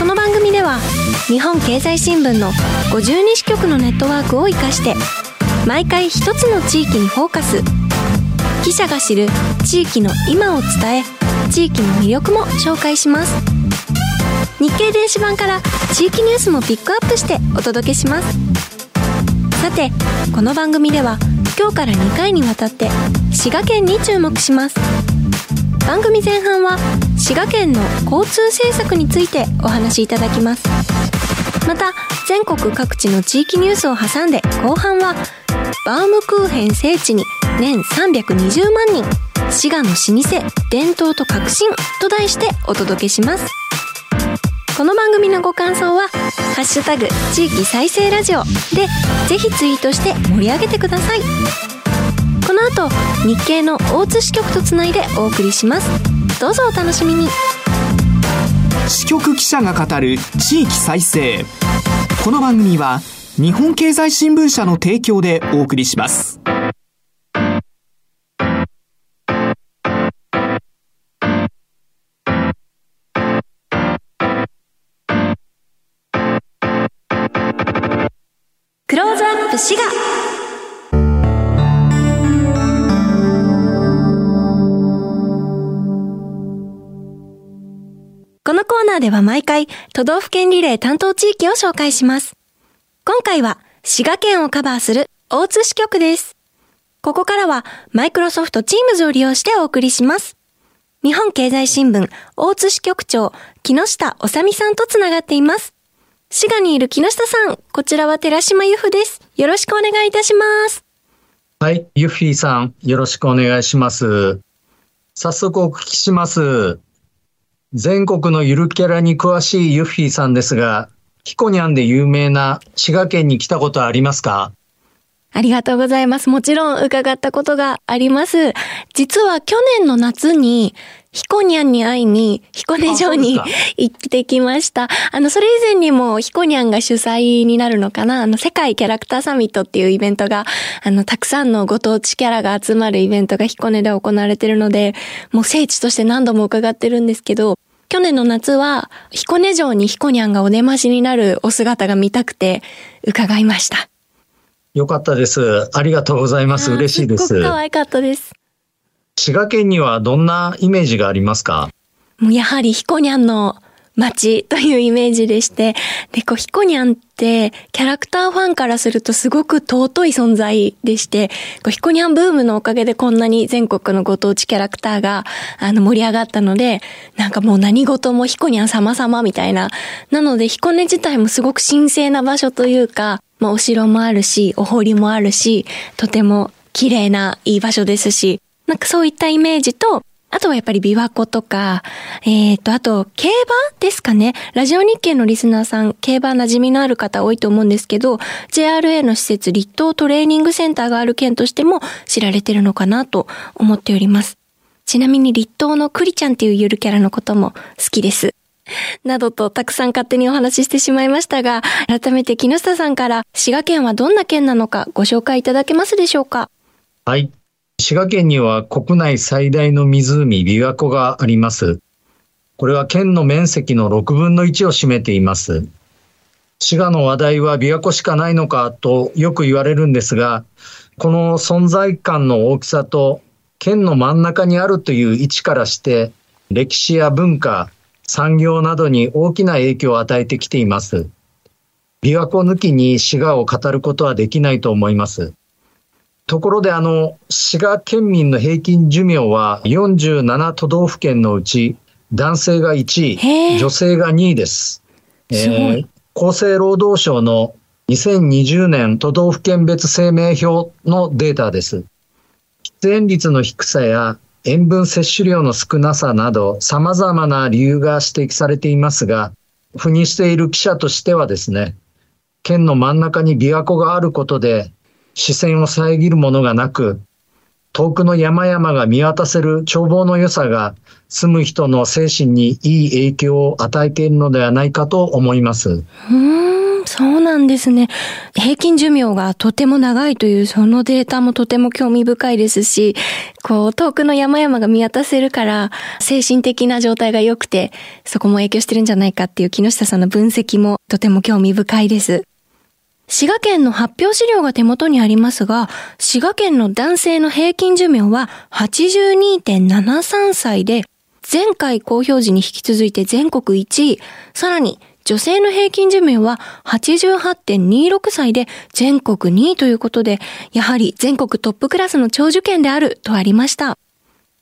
この番組では日本経済新聞の52支局のネットワークを生かして毎回一つの地域にフォーカス。記者が知る地域の今を伝え地域の魅力も紹介します。日経電子版から地域ニュースもピックアップしてお届けします。さてこの番組では今日から2回にわたって滋賀県に注目します。番組前半は滋賀県の交通政策についてお話しいただきます。また全国各地の地域ニュースを挟んで後半はバームクーヘン聖地に年320万人滋賀の老舗伝統と革新と題してお届けします。この番組のご感想は「ハッシュタグ地域再生ラジオ」でぜひツイートして盛り上げてください。この後日経の大津支局とつないでお送りします。どうぞお楽しみに。支局記者が語る地域再生。この番組は日本経済新聞社の提供でお送りします。クローズアップ滋賀ナーでは毎回都道府県リレー担当地域を紹介します。今回は滋賀県をカバーする大津支局です。ここからはマイクロソフト Teams を利用してお送りします。日本経済新聞大津支局長木下治美さんとつながっています。滋賀にいる木下さん、こちらは寺島由布です。よろしくお願いいたします。はい、ユッフィーさん、よろしくお願いします。早速お聞きします。全国のゆるキャラに詳しいユッフィーさんですが、ヒコニャンで有名な滋賀県に来たことありますか？ありがとうございます。もちろん伺ったことがあります。実は去年の夏に、ヒコニャンに会いに、彦根城に行ってきました。あの、それ以前にもヒコニャンが主催になるのかな？あの、世界キャラクターサミットっていうイベントが、あの、たくさんのご当地キャラが集まるイベントが彦根で行われてるので、もう聖地として何度も伺ってるんですけど、去年の夏は、彦根城にヒコニャンがお出ましになるお姿が見たくて、伺いました。よかったです。ありがとうございます。嬉しいですすっごく。可愛かったです。滋賀県にはどんなイメージがありますか？やはりヒコニャンの街というイメージでして、で、こう、ヒコニャンって、キャラクターファンからするとすごく尊い存在でして、こうヒコニャンブームのおかげでこんなに全国のご当地キャラクターが、あの、盛り上がったので、なんかもう何事もヒコニャン様々みたいな。なので、彦根自体もすごく神聖な場所というか、まあ、お城もあるし、お堀もあるし、とても綺麗ないい場所ですし、なんかそういったイメージと、あとはやっぱり琵琶湖とか、えっ、と、あと、競馬ですかね。ラジオ日経のリスナーさん、競馬馴染みのある方多いと思うんですけど、JRA の施設、立東トレーニングセンターがある県としても知られてるのかなと思っております。ちなみに立東のクリちゃんっていうゆるキャラのことも好きです。などとたくさん勝手にお話ししてしまいましたが、改めて木下さんから滋賀県はどんな県なのかご紹介いただけますでしょうか？はい。滋賀県には国内最大の湖、琵琶湖があります。これは県の面積の6分の1を占めています。滋賀の話題は琵琶湖しかないのかとよく言われるんですが、この存在感の大きさと県の真ん中にあるという位置からして、歴史や文化、産業などに大きな影響を与えてきています。琵琶湖抜きに滋賀を語ることはできないと思います。ところであの、滋賀県民の平均寿命は47都道府県のうち男性が1位、女性が2位です。すえー、厚生労働省の2020年都道府県別生命表のデータです。喫煙率の低さや塩分摂取量の少なさなど様々な理由が指摘されていますが、赴任している記者としてはですね、県の真ん中に琵琶湖があることで視線を遮るものがなく、遠くの山々が見渡せる眺望の良さが住む人の精神にいい影響を与えているのではないかと思います。うん、そうなんですね。平均寿命がとても長いというそのデータもとても興味深いですし、こう遠くの山々が見渡せるから精神的な状態が良くてそこも影響してるんじゃないかっていう木下さんの分析もとても興味深いです。滋賀県の発表資料が手元にありますが、滋賀県の男性の平均寿命は82.73歳で、前回公表時に引き続いて全国1位、さらに女性の平均寿命は88.26歳で全国2位ということで、やはり全国トップクラスの長寿県であるとありました。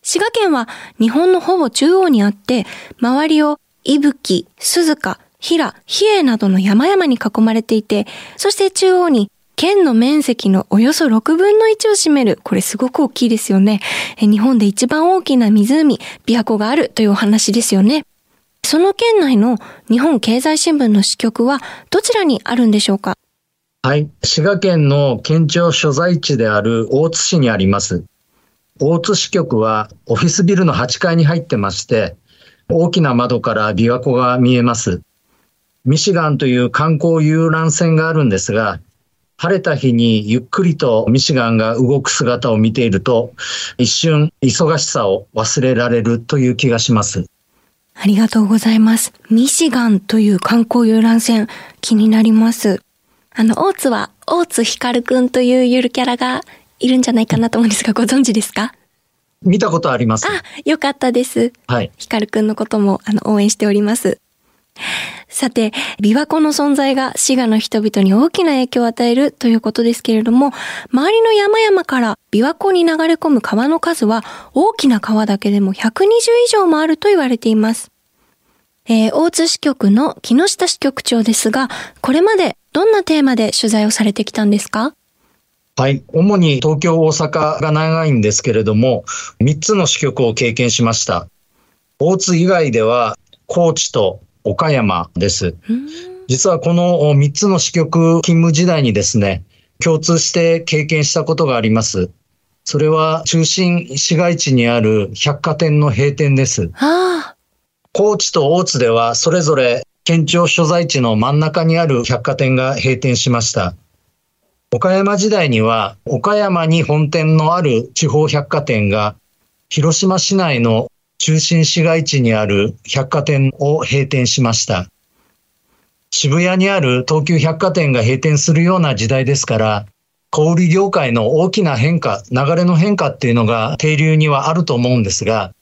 滋賀県は日本のほぼ中央にあって、周りを伊吹、鈴鹿、平、比叡などの山々に囲まれていて、そして中央に県の面積のおよそ6分の1を占める、これすごく大きいですよね。日本で一番大きな湖、琵琶湖があるというお話ですよね。その県内の日本経済新聞の支局はどちらにあるんでしょうか？はい。滋賀県の県庁所在地である大津市にあります。大津支局はオフィスビルの8階に入ってまして、大きな窓から琵琶湖が見えます。ミシガンという観光遊覧船があるんですが、晴れた日にゆっくりとミシガンが動く姿を見ていると、一瞬忙しさを忘れられるという気がします。ありがとうございます。ミシガンという観光遊覧船、気になります。あの、大津は、大津光くんというゆるキャラがいるんじゃないかなと思うんですが、ご存知ですか？見たことあります。あ、よかったです。はい。光くんのことも、あの、応援しております。さて、琵琶湖の存在が滋賀の人々に大きな影響を与えるということですけれども、周りの山々から琵琶湖に流れ込む川の数は大きな川だけでも120以上もあると言われています。えー、大津支局の木下支局長ですが、これまでどんなテーマで取材をされてきたんですか？はい。主に東京、大阪が長いんですけれども、3つの支局を経験しました。大津以外では、高知と岡山です。実はこの3つの支局勤務時代にですね、共通して経験したことがあります。それは中心市街地にある百貨店の閉店です。高知と大津ではそれぞれ県庁所在地の真ん中にある百貨店が閉店しました。岡山時代には岡山に本店のある地方百貨店が広島市内の中心市街地にある百貨店を閉店しました。渋谷にある東急百貨店が閉店するような時代ですから、小売業界の大きな変化、流れの変化っていうのが定流にはあると思うんですが、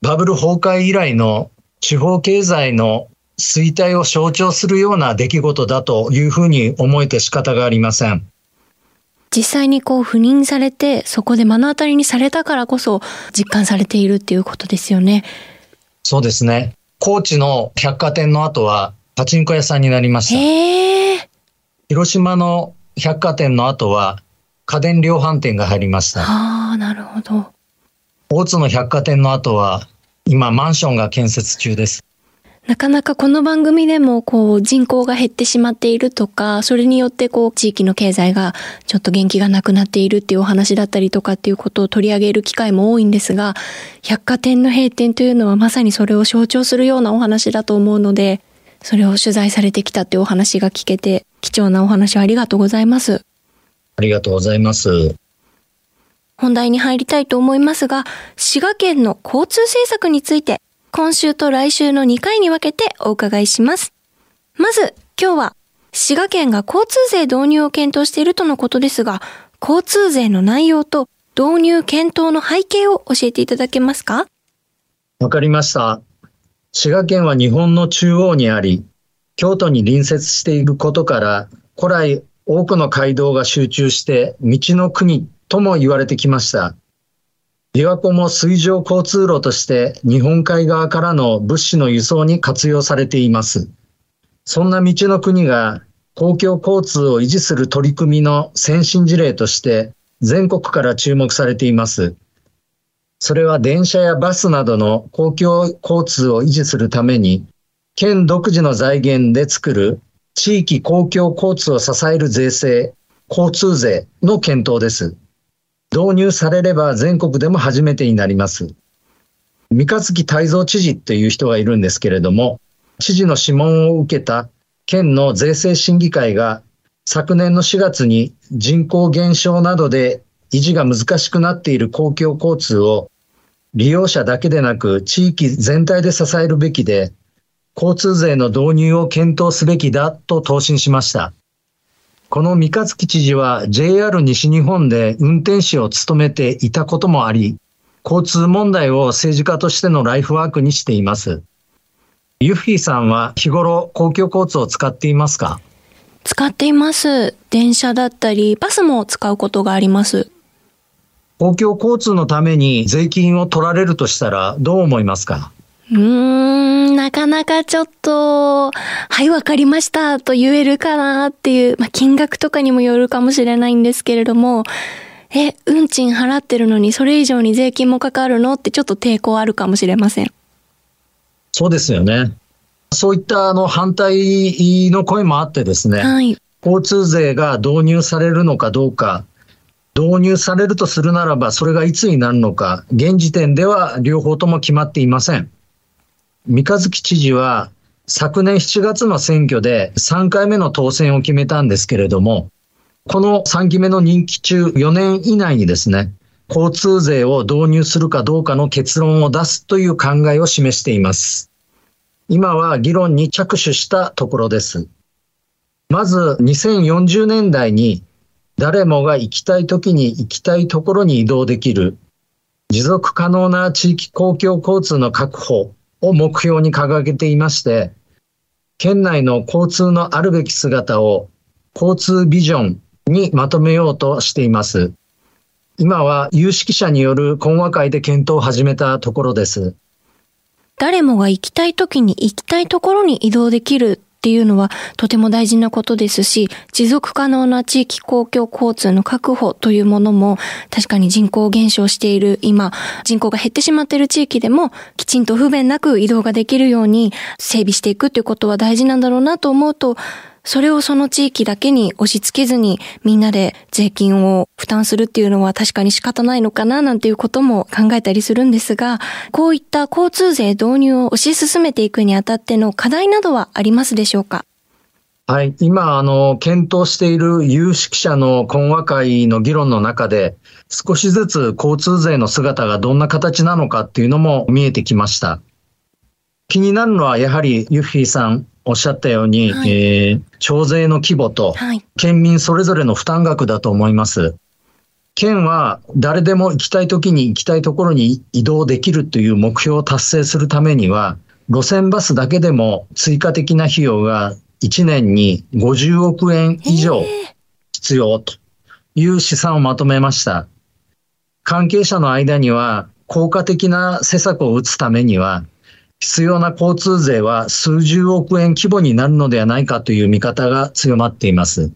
バブル崩壊以来の地方経済の衰退を象徴するような出来事だというふうに思えて仕方がありません。実際にこう赴任されて、そこで目の当たりにされたからこそ実感されているっていうことですよね。そうですね。高知の百貨店の後はパチンコ屋さんになりました。広島の百貨店の後は家電量販店が入りました。ああ、なるほど。大津の百貨店の後は今マンションが建設中です。なかなかこの番組でもこう人口が減ってしまっているとか、それによってこう地域の経済がちょっと元気がなくなっているっていうお話だったりとかっていうことを取り上げる機会も多いんですが、百貨店の閉店というのはまさにそれを象徴するようなお話だと思うので、それを取材されてきたっていうお話が聞けて、貴重なお話をありがとうございます。ありがとうございます。本題に入りたいと思いますが、滋賀県の交通政策について今週と来週の2回に分けてお伺いします。まず、今日は、滋賀県が交通税導入を検討しているとのことですが、交通税の内容と導入検討の背景を教えていただけますか？わかりました。滋賀県は日本の中央にあり、京都に隣接していることから、古来多くの街道が集中して道の国とも言われてきました。琵琶湖も水上交通路として日本海側からの物資の輸送に活用されています。そんな道の国が公共交通を維持する取り組みの先進事例として全国から注目されています。それは電車やバスなどの公共交通を維持するために、県独自の財源で作る地域公共交通を支える税制、交通税の検討です。導入されれば全国でも初めてになります。三日月泰造知事という人がいるんですけれども、知事の諮問を受けた県の税制審議会が昨年の4月に人口減少などで維持が難しくなっている公共交通を利用者だけでなく地域全体で支えるべきで、交通税の導入を検討すべきだと答申しました。この三日月知事は JR 西日本で運転士を務めていたこともあり、交通問題を政治家としてのライフワークにしています。ユッフィーさんは日頃公共交通を使っていますか？使っています。電車だったり、バスも使うことがあります。公共交通のために税金を取られるとしたらどう思いますか？うーん、なかなかちょっと、はい、わかりましたと言えるかなっていう、まあ、金額とかにもよるかもしれないんですけれども、え、運賃払ってるのにそれ以上に税金もかかるのってちょっと抵抗あるかもしれません。そうですよね。そういったあの反対の声もあってですね、はい、交通税が導入されるのかどうか、導入されるとするならば、それがいつになるのか、現時点では両方とも決まっていません。三日月知事は、昨年7月の選挙で3回目の当選を決めたんですけれども、この3期目の任期中4年以内にですね、交通税を導入するかどうかの結論を出すという考えを示しています。今は議論に着手したところです。まず2040年代に誰もが行きたい時に行きたいところに移動できる持続可能な地域公共交通の確保を目標に掲げていまして、県内の交通のあるべき姿を交通ビジョンにまとめようとしています。今は有識者による懇話会で検討を始めたところです。誰もが行きたい時に行きたいところに移動できるっていうのはとても大事なことですし、持続可能な地域公共交通の確保というものも確かに人口減少している今、人口が減ってしまっている地域でもきちんと不便なく移動ができるように整備していくということは大事なんだろうなと思うと、それをその地域だけに押し付けずにみんなで税金を負担するっていうのは確かに仕方ないのかななんていうことも考えたりするんですが、こういった交通税導入を推し進めていくにあたっての課題などはありますでしょうか？はい。今、あの、検討している有識者の懇話会の議論の中で、少しずつ交通税の姿がどんな形なのかっていうのも見えてきました。気になるのは、やはりユッフィーさんおっしゃったように、はい、えー、徴税の規模と、県民それぞれの負担額だと思います。県は誰でも行きたい時に行きたいところに移動できるという目標を達成するためには、路線バスだけでも追加的な費用が1年に50億円以上必要という試算をまとめました。関係者の間には効果的な施策を打つためには必要な交通税は数十億円規模になるのではないかという見方が強まっています。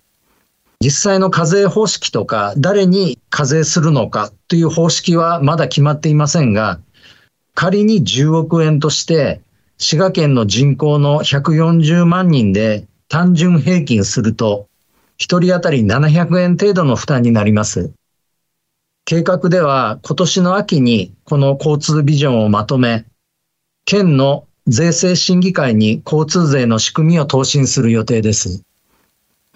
実際の課税方式とか、誰に課税するのかという方式はまだ決まっていませんが、仮に10億円として、滋賀県の人口の140万人で単純平均すると、1人当たり700円程度の負担になります。計画では今年の秋にこの交通ビジョンをまとめ、県の税制審議会に交通税の仕組みを答申する予定です。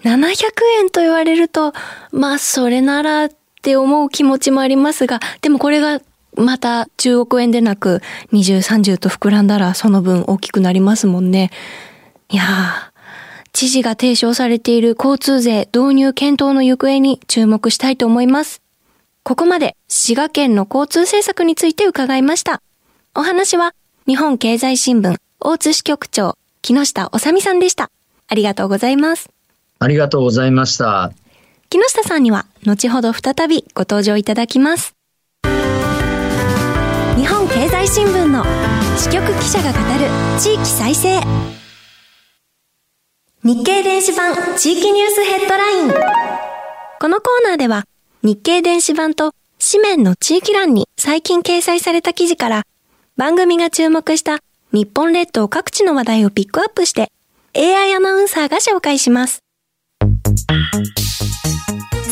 700円と言われると、まあそれならって思う気持ちもありますが、でもこれがまた10億円でなく20、30と膨らんだらその分大きくなりますもんね。いやー、知事が提唱されている交通税導入検討の行方に注目したいと思います。ここまで滋賀県の交通政策について伺いました。お話は日本経済新聞大津支局長木下治美さんでした。ありがとうございます。ありがとうございました。木下さんには後ほど再びご登場いただきます。日本経済新聞の支局記者が語る地域再生。日経電子版地域ニュースヘッドライン。このコーナーでは日経電子版と紙面の地域欄に最近掲載された記事から番組が注目した日本列島各地の話題をピックアップして AI アナウンサーが紹介します。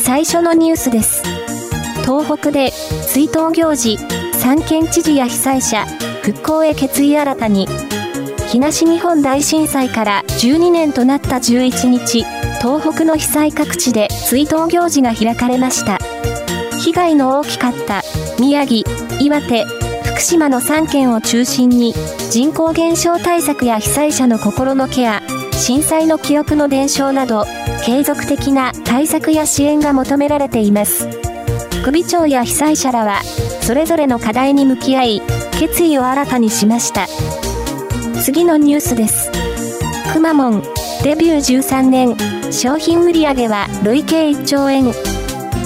最初のニュースです。東北で追悼行事、三県知事や被災者、復興へ決意新たに、東日本大震災から12年となった11日、東北の被災各地で追悼行事が開かれました。被害の大きかった宮城、岩手、福島の3県を中心に人口減少対策や被災者の心のケア、震災の記憶の伝承など継続的な対策や支援が求められています。首長や被災者らはそれぞれの課題に向き合い決意を新たにしました。次のニュースです。くまモンデビュー13年商品売上は累計1兆円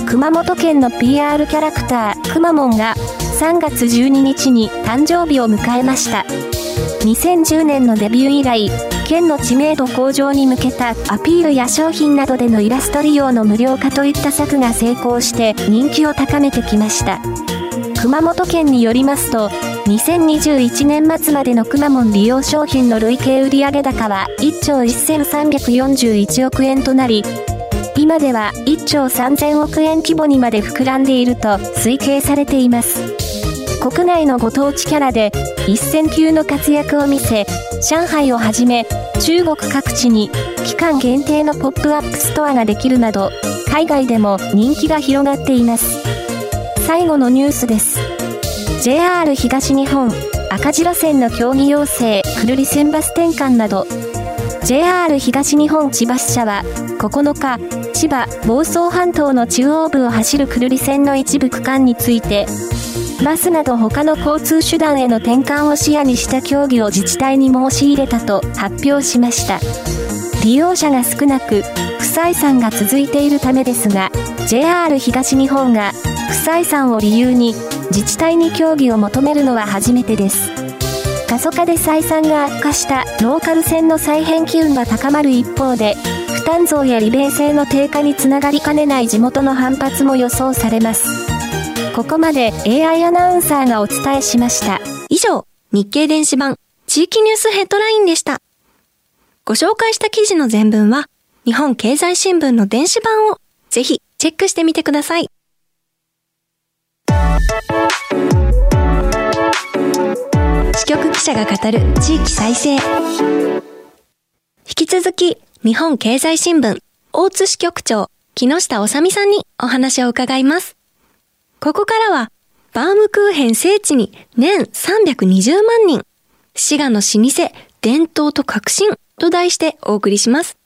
熊本県の PR キャラクターくまモンが3月12日に誕生日を迎えました2010年のデビュー以来県の知名度向上に向けたアピールや商品などでのイラスト利用の無料化といった策が成功して人気を高めてきました熊本県によりますと2021年末までのくまモン利用商品の累計売上高は1兆1341億円となり今では1兆3000億円規模にまで膨らんでいると推計されています。国内のご当地キャラで一線級の活躍を見せ、上海をはじめ中国各地に期間限定のポップアップストアができるなど、海外でも人気が広がっています。最後のニュースです。JR 東日本赤字路線の協議要請、久留里線バス転換など、JR 東日本千葉支社は9日、千葉房総半島の中央部を走る久留里線の一部区間について、バスなど他の交通手段への転換を視野にした協議を自治体に申し入れたと発表しました。利用者が少なく、不採算が続いているためですが、JR 東日本が不採算を理由に自治体に協議を求めるのは初めてです。過疎化で採算が悪化したローカル線の再編機運が高まる一方で、負担増や利便性の低下につながりかねない地元の反発も予想されます。ここまで AI アナウンサーがお伝えしました。以上、日経電子版地域ニュースヘッドラインでした。ご紹介した記事の全文は、日本経済新聞の電子版をぜひチェックしてみてください。支局記者が語る地域再生。引き続き、日本経済新聞、大津支局長、木下治美さんにお話を伺います。ここからは、バームクーヘン聖地に年320万人、滋賀の老舗、伝統と革新と題してお送りします。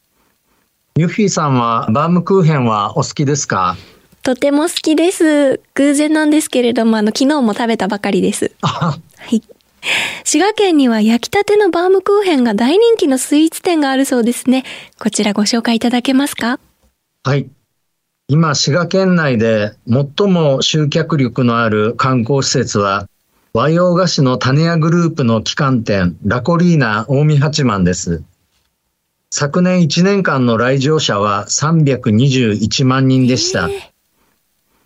ユッフィーさんはバームクーヘンはお好きですか？とても好きです。偶然なんですけれども、あの、昨日も食べたばかりです。はい。滋賀県には焼きたてのバームクーヘンが大人気のスイーツ店があるそうですね。こちらご紹介いただけますか？はい。今、滋賀県内で最も集客力のある観光施設は、和洋菓子の種屋グループの旗艦店、ラコリーナ近江八幡です。昨年1年間の来場者は321万人でした。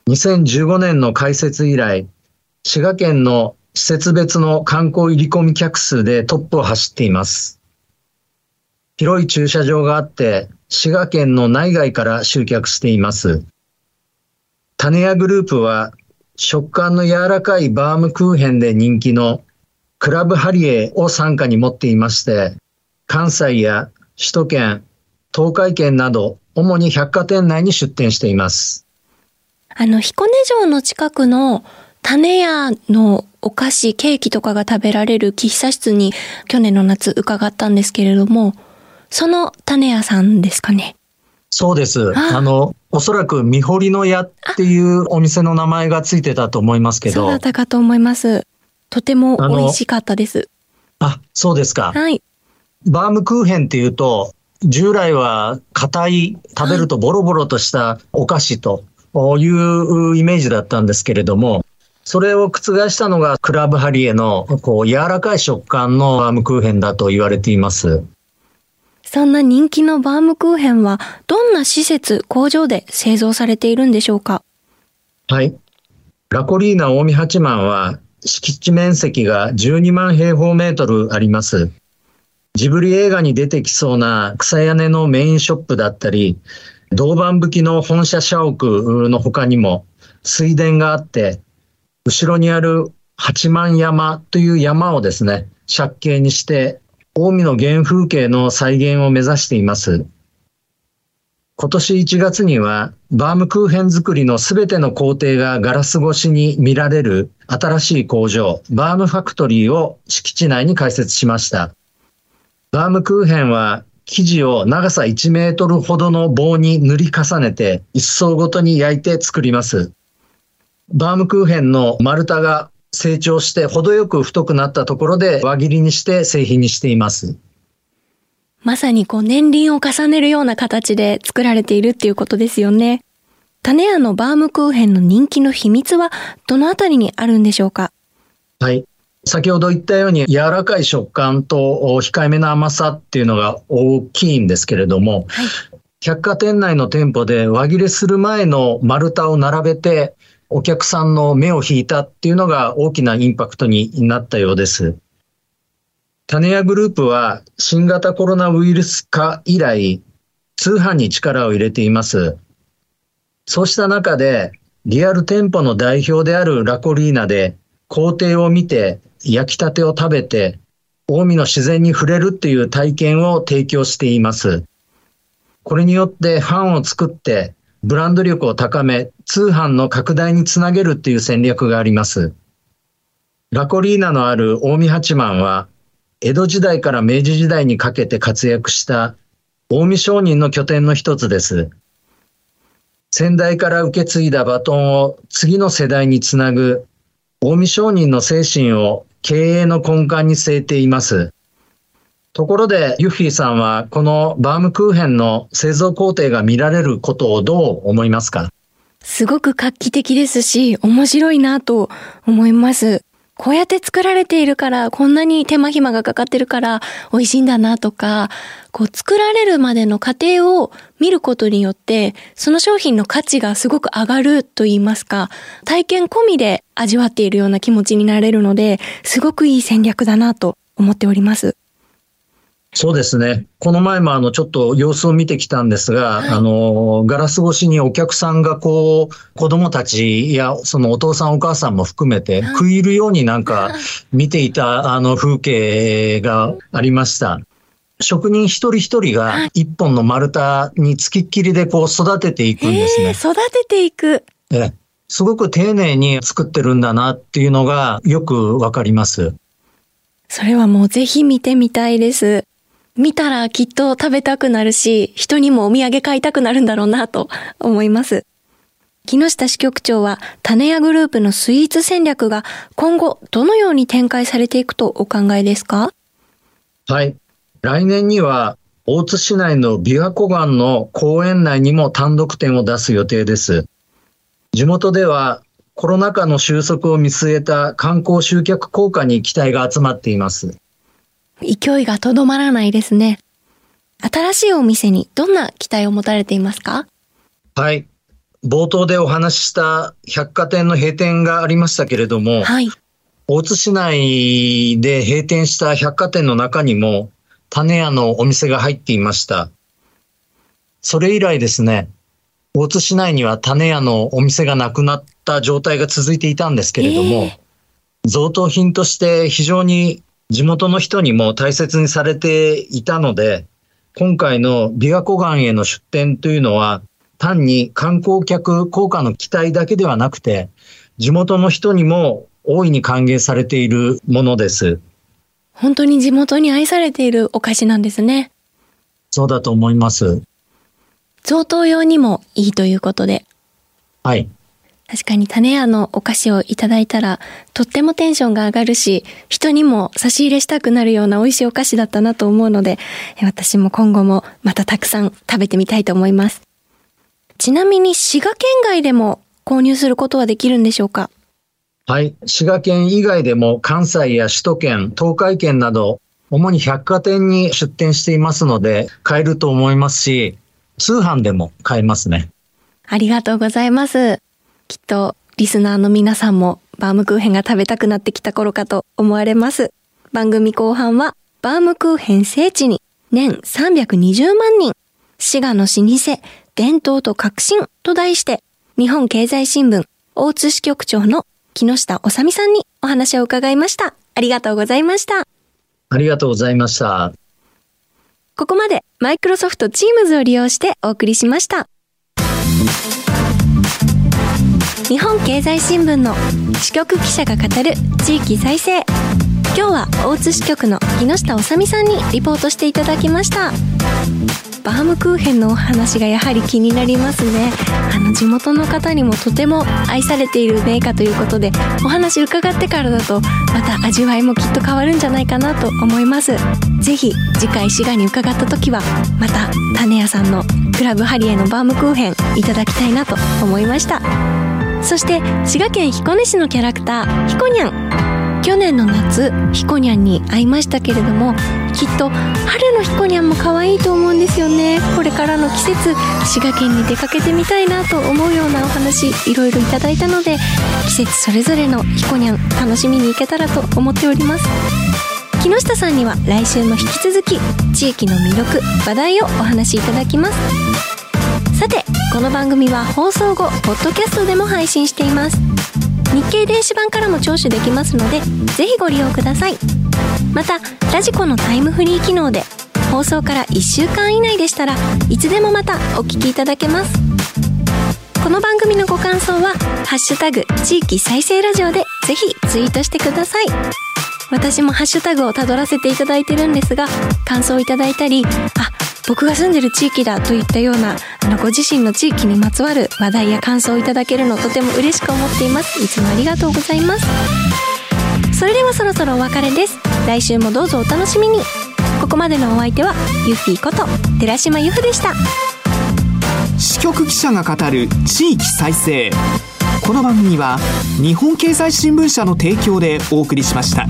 2015年の開設以来、滋賀県の施設別の観光入り込み客数でトップを走っています。広い駐車場があって、滋賀県の内外から集客しています。種屋グループは、食感の柔らかいバームクーヘンで人気のクラブハリエを傘下に持っていまして、関西や首都圏、東海圏など、主に百貨店内に出店しています。あの、彦根城の近くの種屋のお菓子、ケーキとかが食べられる喫茶室に去年の夏伺ったんですけれども、その種屋さんですかね。そうです。あの、おそらく見堀の屋っていうお店の名前がついてたと思いますけど。そうだったかと思います。とても美味しかったです。あそうですか。はい。バームクーヘンっていうと、従来は硬い、食べるとボロボロとしたお菓子というイメージだったんですけれども、それを覆したのがクラブハリエのこう柔らかい食感のバームクーヘンだと言われています。そんな人気のバームクーヘンはどんな施設、工場で製造されているんでしょうか？はい。ラコリーナ近江八幡は敷地面積が12万平方メートルあります。ジブリ映画に出てきそうな草屋根のメインショップだったり、銅板吹きの本社社屋の他にも水田があって、後ろにある八幡山という山をですね、借景にして、近江の原風景の再現を目指しています。今年1月には、バームクーヘン作りのすべての工程がガラス越しに見られる新しい工場、バームファクトリーを敷地内に開設しました。バームクーヘンは生地を長さ1メートルほどの棒に塗り重ねて一層ごとに焼いて作ります。バームクーヘンの丸太が成長して程よく太くなったところで輪切りにして製品にしています。まさにこう年輪を重ねるような形で作られているっていうことですよね。種屋のバームクーヘンの人気の秘密はどのあたりにあるんでしょうか？はい。先ほど言ったように柔らかい食感と控えめな甘さっていうのが大きいんですけれども、はい、百貨店内の店舗で輪切れする前の丸太を並べてお客さんの目を引いたっていうのが大きなインパクトになったようです。種屋グループは新型コロナウイルス化以来、通販に力を入れています。そうした中で、リアル店舗の代表であるラコリーナで工程を見て焼きたてを食べて、近江の自然に触れるっていう体験を提供しています。これによってファンを作って、ブランド力を高め、通販の拡大につなげるっていう戦略があります。ラコリーナのある近江八幡は、江戸時代から明治時代にかけて活躍した近江商人の拠点の一つです。先代から受け継いだバトンを次の世代につなぐ近江商人の精神を経営の根幹に据えています。ところで、ユッフィーさんは、このバームクーヘンの製造工程が見られることをどう思いますか？すごく画期的ですし、面白いなと思います。こうやって作られているから、こんなに手間暇がかかってるから美味しいんだなとか、こう作られるまでの過程を見ることによって、その商品の価値がすごく上がると言いますか、体験込みで味わっているような気持ちになれるので、すごくいい戦略だなと思っております。そうですね。この前もあの、ちょっと様子を見てきたんですが、はい、あの、ガラス越しにお客さんがこう、子供たちや、そのお父さんお母さんも含めて、食い入るようになんか 見ていたあの風景がありました。職人一人一人が一本の丸太につきっきりでこう育てていくんですね。育てていく。えすごく丁寧に作ってるんだなっていうのがよくわかります。それはもうぜひ見てみたいです。見たらきっと食べたくなるし、人にもお土産買いたくなるんだろうなと思います。木下支局長は種屋グループのスイーツ戦略が今後どのように展開されていくとお考えですか？はい。来年には大津市内の琵琶湖岸の公園内にも単独店を出す予定です。地元ではコロナ禍の収束を見据えた観光集客効果に期待が集まっています。勢いがとどまらないですね。新しいお店にどんな期待を持たれていますか？はい。冒頭でお話しした百貨店の閉店がありましたけれども、はい、大津市内で閉店した百貨店の中にも種屋のお店が入っていました。それ以来ですね、大津市内には種屋のお店がなくなった状態が続いていたんですけれども、えー、贈答品として非常に地元の人にも大切にされていたので、今回の琵琶湖岸への出店というのは、単に観光客効果の期待だけではなくて、地元の人にも大いに歓迎されているものです。本当に地元に愛されているお菓子なんですね。そうだと思います。贈答用にもいいということで。はい。確かに種屋のお菓子をいただいたら、とってもテンションが上がるし、人にも差し入れしたくなるような美味しいお菓子だったなと思うので、私も今後もまたたくさん食べてみたいと思います。ちなみに滋賀県外でも購入することはできるんでしょうか？はい。滋賀県以外でも関西や首都圏、東海圏など、主に百貨店に出店していますので、買えると思いますし、通販でも買えますね。ありがとうございます。きっとリスナーの皆さんもバームクーヘンが食べたくなってきた頃かと思われます。番組後半はバームクーヘン聖地に年320万人、滋賀の老舗、伝統と革新と題して、日本経済新聞大津支局長の木下治美さんにお話を伺いました。ありがとうございました。ありがとうございました。ここまでマイクロソフト Teams を利用してお送りしました。日本経済新聞の支局記者が語る地域再生。今日は大津支局の木下治美さんにリポートしていただきました。バームクーヘンのお話がやはり気になりますね。あの地元の方にもとても愛されているメーカーということでお話伺ってからだとまた味わいもきっと変わるんじゃないかなと思います。ぜひ次回滋賀に伺った時はまた種屋さんのクラブハリエのバームクーヘンいただきたいなと思いました。そして滋賀県彦根市のキャラクターひこにゃん。去年の夏ひこにゃんに会いましたけれどもきっと春のひこにゃんも可愛いと思うんですよね。これからの季節滋賀県に出かけてみたいなと思うようなお話いろいろいただいたので季節それぞれのひこにゃん楽しみに行けたらと思っております。木下さんには来週も引き続き地域の魅力話題をお話しいただきます。さてこの番組は放送後ポッドキャストでも配信しています。日経電子版からも聴取できますのでぜひご利用ください。またラジコのタイムフリー機能で放送から1週間以内でしたらいつでもまたお聞きいただけます。この番組のご感想は「ハッシュタグ地域再生ラジオ」でぜひツイートしてください。私もハッシュタグをたどらせていただいてるんですが感想をいただいたりあ僕が住んでる地域だといったようなあのご自身の地域にまつわる話題や感想をいただけるのとても嬉しく思っています。いつもありがとうございます。それではそろそろお別れです。来週もどうぞお楽しみに。ここまでのお相手はユフィーこと寺島由布でした。支局記者が語る地域再生。この番組は日本経済新聞社の提供でお送りしました。